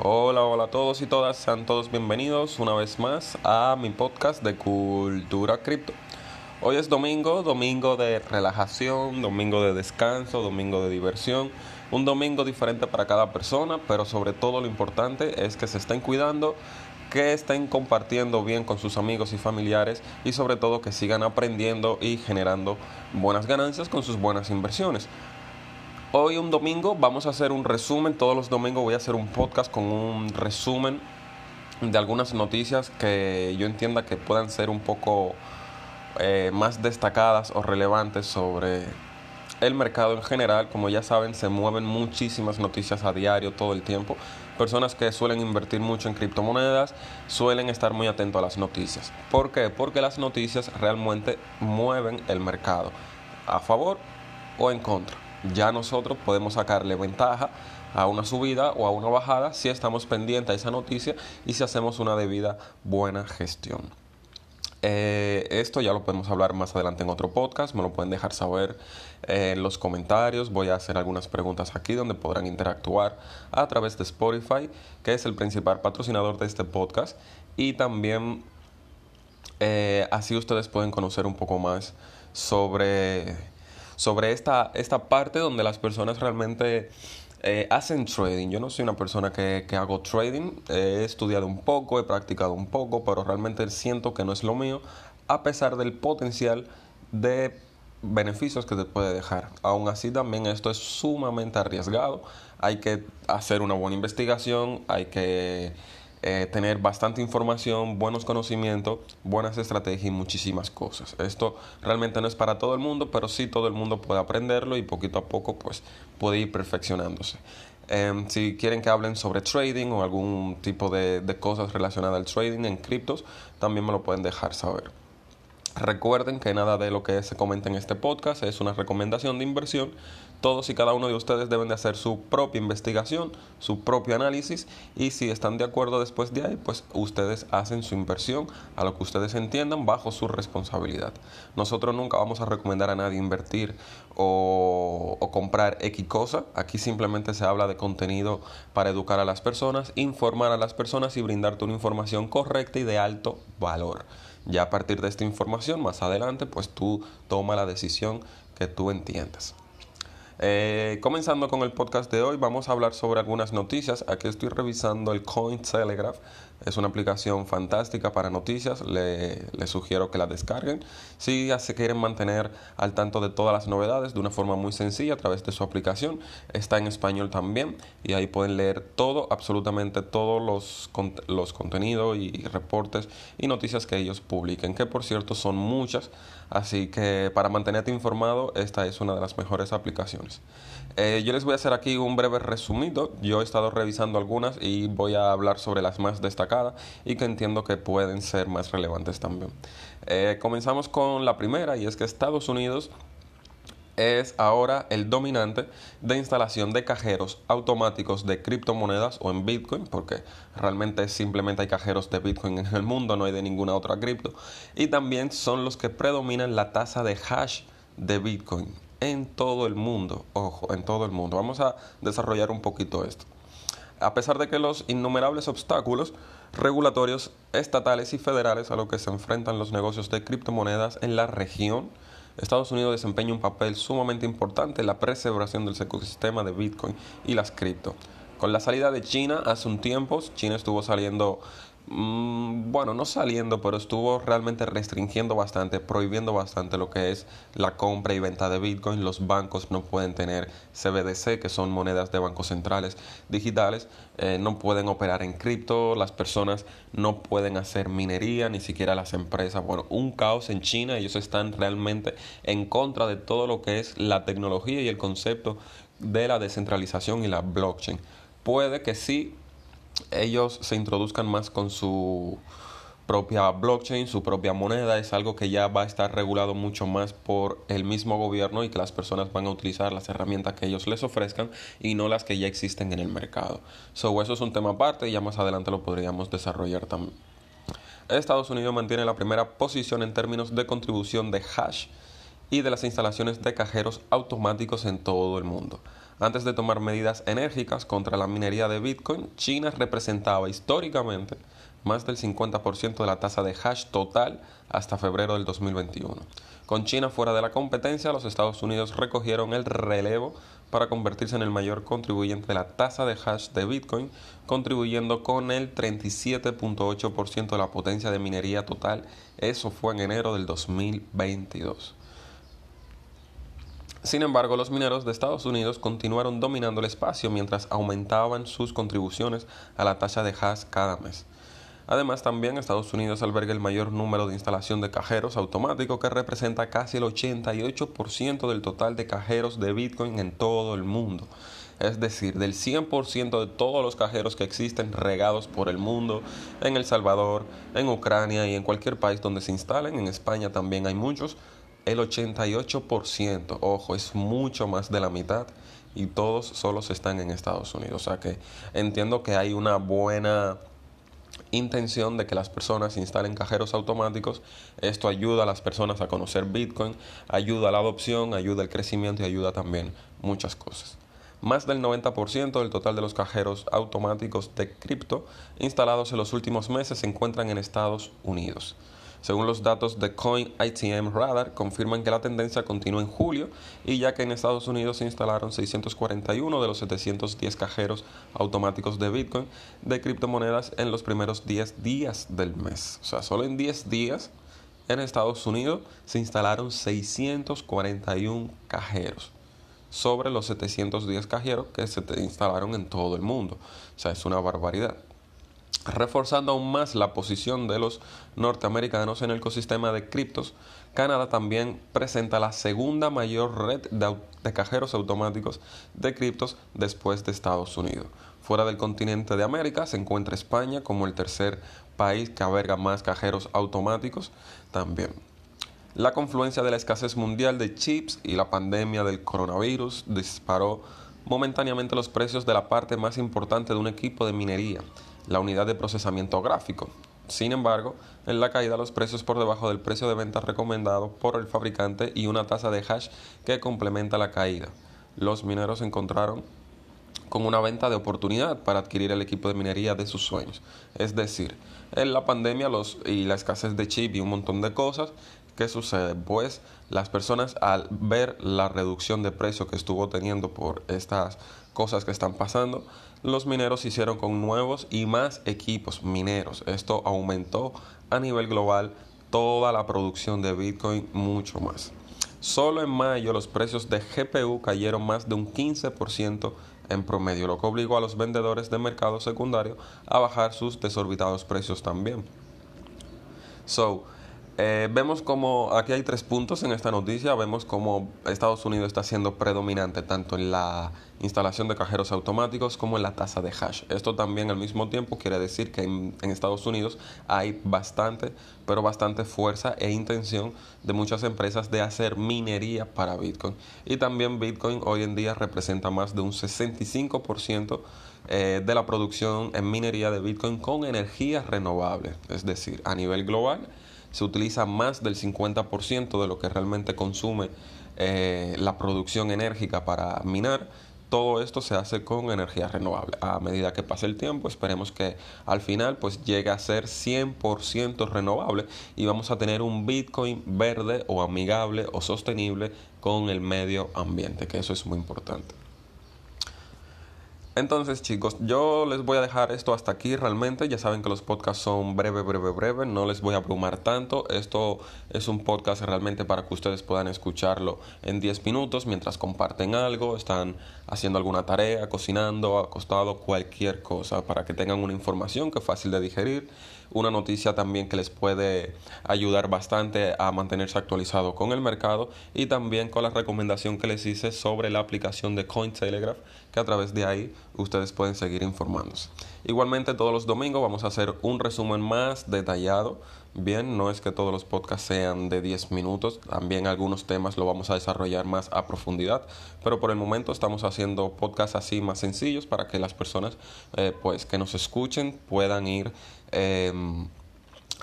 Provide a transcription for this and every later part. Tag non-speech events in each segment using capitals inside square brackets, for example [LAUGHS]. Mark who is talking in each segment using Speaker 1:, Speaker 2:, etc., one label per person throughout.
Speaker 1: Hola, hola a todos y todas, sean todos bienvenidos una vez más a mi podcast de Cultura Cripto. Hoy es domingo, domingo de relajación, domingo de descanso, domingo de diversión, un domingo diferente para cada persona, pero sobre todo lo importante es que se estén cuidando, que estén compartiendo bien con sus amigos y familiares y sobre todo que sigan aprendiendo y generando buenas ganancias con sus buenas inversiones. Hoy un domingo vamos a hacer un resumen, todos los domingos voy a hacer un podcast con un resumen de algunas noticias que yo entienda que puedan ser un poco eh, más destacadas o relevantes sobre el mercado en general. Como ya saben, se mueven muchísimas noticias a diario, todo el tiempo. Personas que suelen invertir mucho en criptomonedas suelen estar muy atentos a las noticias. ¿Por qué? Porque las noticias realmente mueven el mercado a favor o en contra ya nosotros podemos sacarle ventaja a una subida o a una bajada si estamos pendientes a esa noticia y si hacemos una debida buena gestión. Eh, esto ya lo podemos hablar más adelante en otro podcast, me lo pueden dejar saber en los comentarios, voy a hacer algunas preguntas aquí donde podrán interactuar a través de Spotify, que es el principal patrocinador de este podcast, y también eh, así ustedes pueden conocer un poco más sobre sobre esta, esta parte donde las personas realmente eh, hacen trading. Yo no soy una persona que, que, hago trading, he estudiado un poco, he practicado un poco, pero realmente siento que no es lo mío, a pesar del potencial de beneficios que te puede dejar. Aún así también esto es sumamente arriesgado, hay que hacer una buena investigación, hay que eh, tener bastante información, buenos conocimientos, buenas estrategias y muchísimas cosas. Esto realmente no es para todo el mundo, pero sí todo el mundo puede aprenderlo y poquito a poco pues puede ir perfeccionándose. Em, si quieren que hablen sobre trading o algún tipo de, de cosas relacionadas al trading en criptos, también me lo pueden dejar saber. Recuerden que nada de lo que se comenta en este podcast es una recomendación de inversión. Todos y cada uno de ustedes deben de hacer su propia investigación, su propio análisis y si están de acuerdo después de ahí, pues ustedes hacen su inversión a lo que ustedes entiendan bajo su responsabilidad. Nosotros nunca vamos a recomendar a nadie invertir o, o comprar X cosa. Aquí simplemente se habla de contenido para educar a las personas, informar a las personas y brindarte una información correcta y de alto valor. Ya a partir de esta información, más adelante, pues tú toma la decisión que tú entiendas. Eh, comenzando con el podcast de hoy, vamos a hablar sobre algunas noticias. Aquí estoy revisando el Cointelegraph. Es una aplicación fantástica para noticias. Le, sugiero que la descarguen. Si se quieren mantener al tanto de todas las novedades de una forma muy sencilla a través de su aplicación, está en español también. Y ahí pueden leer todo, absolutamente todos los, los contenidos y reportes y noticias que ellos publiquen, que por cierto son muchas. Así que para mantenerte informado, esta es una de las mejores aplicaciones. Eh, yo les voy a hacer aquí un breve resumido. Yo he estado revisando algunas y voy a hablar sobre las más destacadas y que entiendo que pueden ser más relevantes también. Eh, comenzamos con la primera y es que Estados Unidos es ahora el dominante de instalación de cajeros automáticos de criptomonedas o en Bitcoin, porque realmente simplemente hay cajeros de Bitcoin en el mundo, no hay de ninguna otra cripto. Y también son los que predominan la tasa de hash de Bitcoin en todo el mundo. Ojo, en todo el mundo. Vamos a desarrollar un poquito esto. A pesar de que los innumerables obstáculos regulatorios estatales y federales a los que se enfrentan los negocios de criptomonedas en la región, Estados Unidos desempeña un papel sumamente importante en la preservación del ecosistema de Bitcoin y las cripto. Con la salida de China hace un tiempo, China estuvo saliendo Mm, bueno, no saliendo, pero estuvo realmente restringiendo bastante, prohibiendo bastante lo que es la compra y venta de Bitcoin. Los bancos no pueden tener CBDC, que son monedas de bancos centrales digitales, eh, no pueden operar en cripto, las personas no pueden hacer minería, ni siquiera las empresas. Bueno, un caos en China, ellos están realmente en contra de todo lo que es la tecnología y el concepto de la descentralización y la blockchain. Puede que sí ellos se introduzcan más con su propia blockchain, su propia moneda, es algo que ya va a estar regulado mucho más por el mismo gobierno y que las personas van a utilizar las herramientas que ellos les ofrezcan y no las que ya existen en el mercado. So, eso es un tema aparte y ya más adelante lo podríamos desarrollar también. Estados Unidos mantiene la primera posición en términos de contribución de hash y de las instalaciones de cajeros automáticos en todo el mundo. Antes de tomar medidas enérgicas contra la minería de Bitcoin, China representaba históricamente más del 50% de la tasa de hash total hasta febrero del 2021. Con China fuera de la competencia, los Estados Unidos recogieron el relevo para convertirse en el mayor contribuyente de la tasa de hash de Bitcoin, contribuyendo con el 37.8% de la potencia de minería total. Eso fue en enero del 2022. Sin embargo, los mineros de Estados Unidos continuaron dominando el espacio mientras aumentaban sus contribuciones a la tasa de hash cada mes. Además, también Estados Unidos alberga el mayor número de instalación de cajeros automáticos que representa casi el 88% del total de cajeros de Bitcoin en todo el mundo. Es decir, del 100% de todos los cajeros que existen regados por el mundo, en El Salvador, en Ucrania y en cualquier país donde se instalen, en España también hay muchos, el 88%, ojo, es mucho más de la mitad y todos solos están en Estados Unidos. O sea que entiendo que hay una buena intención de que las personas instalen cajeros automáticos. Esto ayuda a las personas a conocer Bitcoin, ayuda a la adopción, ayuda al crecimiento y ayuda también muchas cosas. Más del 90% del total de los cajeros automáticos de cripto instalados en los últimos meses se encuentran en Estados Unidos. Según los datos de Coin ITM Radar, confirman que la tendencia continúa en julio y ya que en Estados Unidos se instalaron 641 de los 710 cajeros automáticos de Bitcoin de criptomonedas en los primeros 10 días del mes. O sea, solo en 10 días en Estados Unidos se instalaron 641 cajeros sobre los 710 cajeros que se instalaron en todo el mundo. O sea, es una barbaridad reforzando aún más la posición de los norteamericanos en el ecosistema de criptos, Canadá también presenta la segunda mayor red de, cajeros automáticos de criptos después de Estados Unidos. Fuera del continente de América se encuentra España como el tercer país que alberga más cajeros automáticos también. La confluencia de la escasez mundial de chips y la pandemia del coronavirus disparó momentáneamente los precios de la parte más importante de un equipo de minería, la unidad de procesamiento gráfico. Sin embargo, en la caída los precios por debajo del precio de venta recomendado por el fabricante y una tasa de hash que complementa la caída. Los mineros encontraron con una venta de oportunidad para adquirir el equipo de minería de sus sueños. Es decir, en la pandemia los, y la escasez de chip y un montón de cosas, ¿qué sucede? Pues las personas al ver la reducción de precio que estuvo teniendo por estas cosas que están pasando, los mineros hicieron con nuevos y más equipos mineros. Esto aumentó a nivel global toda la producción de Bitcoin mucho más. Solo en mayo los precios de GPU cayeron más de un 15% en promedio, lo que obligó a los vendedores de mercado secundario a bajar sus desorbitados precios también. So, eh, vemos como aquí hay tres puntos en esta noticia. Vemos como Estados Unidos está siendo predominante tanto en la instalación de cajeros automáticos como en la tasa de hash. Esto también al mismo tiempo quiere decir que en, Estados Unidos hay bastante, pero bastante fuerza e intención de muchas empresas de hacer minería para Bitcoin. Y también Bitcoin hoy en día representa más de un 65% eh, de la producción en minería de Bitcoin con energías renovables, es decir, a nivel global se utiliza más del 50% de lo que realmente consume eh, la producción enérgica para minar. Todo esto se hace con energía renovable. A medida que pase el tiempo, esperemos que al final pues llegue a ser 100% renovable y vamos a tener un Bitcoin verde o amigable o sostenible con el medio ambiente, que eso es muy importante. Entonces chicos, yo les voy a dejar esto hasta aquí realmente. Ya saben que los podcasts son breve, breve, breve. No les voy a abrumar tanto. Esto es un podcast realmente para que ustedes puedan escucharlo en 10 minutos mientras comparten algo, están haciendo alguna tarea, cocinando, acostado, cualquier cosa, para que tengan una información que es fácil de digerir una noticia también que les puede ayudar bastante a mantenerse actualizado con el mercado y también con la recomendación que les hice sobre la aplicación de Cointelegraph que a través de ahí ustedes pueden seguir informándose. Igualmente todos los domingos vamos a hacer un resumen más detallado. Bien, no es que todos los podcasts sean de 10 minutos, también algunos temas lo vamos a desarrollar más a profundidad, pero por el momento estamos haciendo podcasts así más sencillos para que las personas eh, pues que nos escuchen puedan ir Em,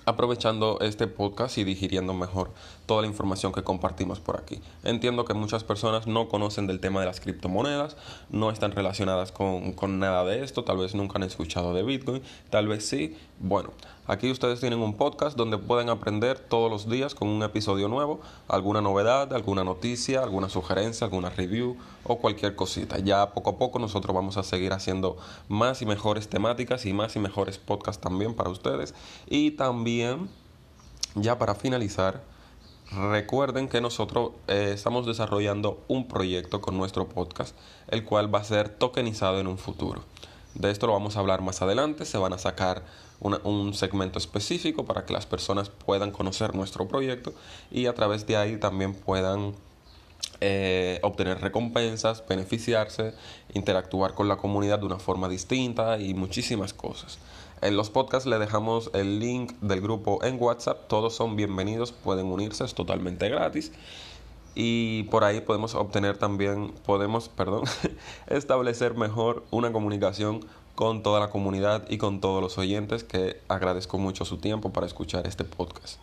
Speaker 1: aprovechando este podcast y digiriendo mejor toda la información que compartimos por aquí. Entiendo que muchas personas no conocen del tema de las criptomonedas, no están relacionadas con, con, nada de esto, tal vez nunca han escuchado de Bitcoin, tal vez sí. Bueno, aquí ustedes tienen un podcast donde pueden aprender todos los días con un episodio nuevo, alguna novedad, alguna noticia, alguna sugerencia, alguna review o cualquier cosita. Ya poco a poco nosotros vamos a seguir haciendo más y mejores temáticas y más y mejores podcasts también para ustedes. Y también, ya para finalizar, Recuerden que nosotros eh, estamos desarrollando un proyecto con nuestro podcast, el cual va a ser tokenizado en un futuro. De esto lo vamos a hablar más adelante. Se van a sacar un segmento específico para que las personas puedan conocer nuestro proyecto y a través de ahí también puedan eh, obtener recompensas, beneficiarse, interactuar con la comunidad de una forma distinta y muchísimas cosas. En los podcasts le dejamos el link del grupo en WhatsApp. Todos son bienvenidos, pueden unirse, es totalmente gratis. Y por ahí podemos obtener también, podemos, perdón, [LAUGHS] establecer mejor una comunicación con toda la comunidad y con todos los oyentes que agradezco mucho su tiempo para escuchar este podcast.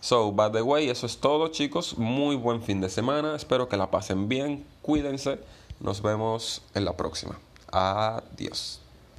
Speaker 1: So, by the way, eso es todo chicos. Muy buen fin de semana. Espero que la pasen bien. Cuídense. Nos vemos en la próxima. Adiós.